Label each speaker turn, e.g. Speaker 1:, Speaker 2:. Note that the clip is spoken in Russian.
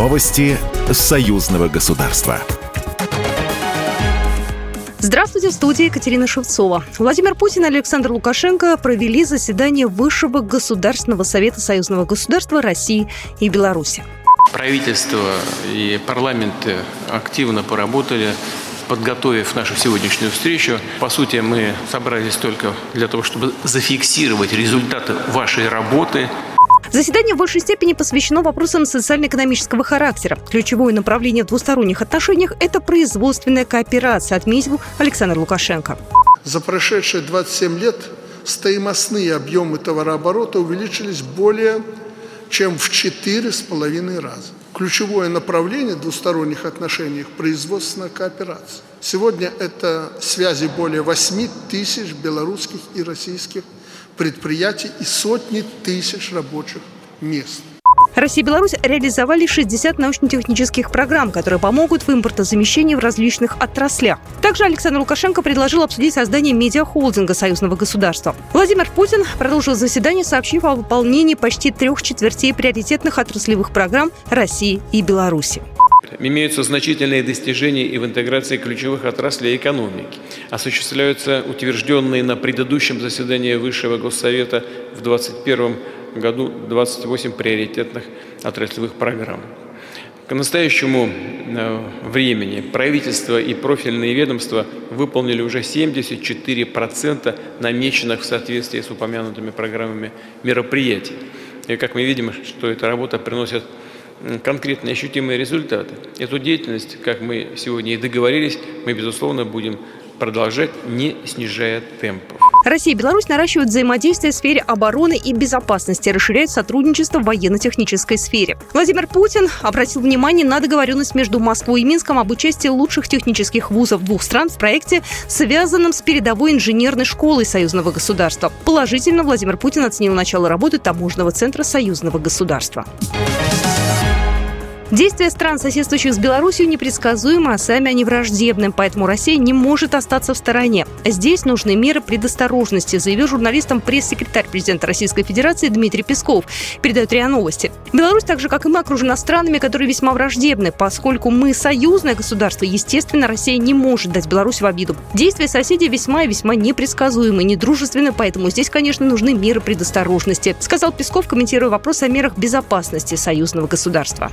Speaker 1: Новости союзного государства.
Speaker 2: Здравствуйте, в студии Екатерина Шевцова. Владимир Путин и Александр Лукашенко провели заседание Высшего Государственного Совета Союзного государства России и Беларуси.
Speaker 3: Правительство и парламент активно поработали подготовив нашу сегодняшнюю встречу. По сути, мы собрались только для того, чтобы зафиксировать результаты вашей работы,
Speaker 2: Заседание в большей степени посвящено вопросам социально-экономического характера. Ключевое направление в двусторонних отношениях – это производственная кооперация, отметил Александр Лукашенко.
Speaker 4: За прошедшие 27 лет стоимостные объемы товарооборота увеличились более чем в четыре с половиной раза. Ключевое направление двусторонних отношений – производственная кооперация. Сегодня это связи более 8 тысяч белорусских и российских предприятий и сотни тысяч рабочих мест.
Speaker 2: Россия и Беларусь реализовали 60 научно-технических программ, которые помогут в импортозамещении в различных отраслях. Также Александр Лукашенко предложил обсудить создание медиахолдинга союзного государства. Владимир Путин продолжил заседание, сообщив о выполнении почти трех четвертей приоритетных отраслевых программ России и Беларуси.
Speaker 3: Имеются значительные достижения и в интеграции ключевых отраслей экономики. Осуществляются утвержденные на предыдущем заседании Высшего Госсовета в 2021 году 28 приоритетных отраслевых программ. К настоящему э, времени правительство и профильные ведомства выполнили уже 74% намеченных в соответствии с упомянутыми программами мероприятий. И как мы видим, что эта работа приносит конкретные ощутимые результаты. Эту деятельность, как мы сегодня и договорились, мы, безусловно, будем продолжать, не снижая темпов.
Speaker 2: Россия и Беларусь наращивают взаимодействие в сфере обороны и безопасности, расширяют сотрудничество в военно-технической сфере. Владимир Путин обратил внимание на договоренность между Москвой и Минском об участии лучших технических вузов двух стран в проекте, связанном с передовой инженерной школой союзного государства. Положительно Владимир Путин оценил начало работы таможенного центра союзного государства. Действия стран, соседствующих с Беларусью, непредсказуемы, а сами они враждебны, поэтому Россия не может остаться в стороне. Здесь нужны меры предосторожности, заявил журналистам пресс-секретарь президента Российской Федерации Дмитрий Песков. Передают РИА Новости. Беларусь, так же как и мы, окружена странами, которые весьма враждебны. Поскольку мы союзное государство, естественно, Россия не может дать Беларусь в обиду. Действия соседей весьма и весьма непредсказуемы, недружественны, поэтому здесь, конечно, нужны меры предосторожности, сказал Песков, комментируя вопрос о мерах безопасности союзного государства.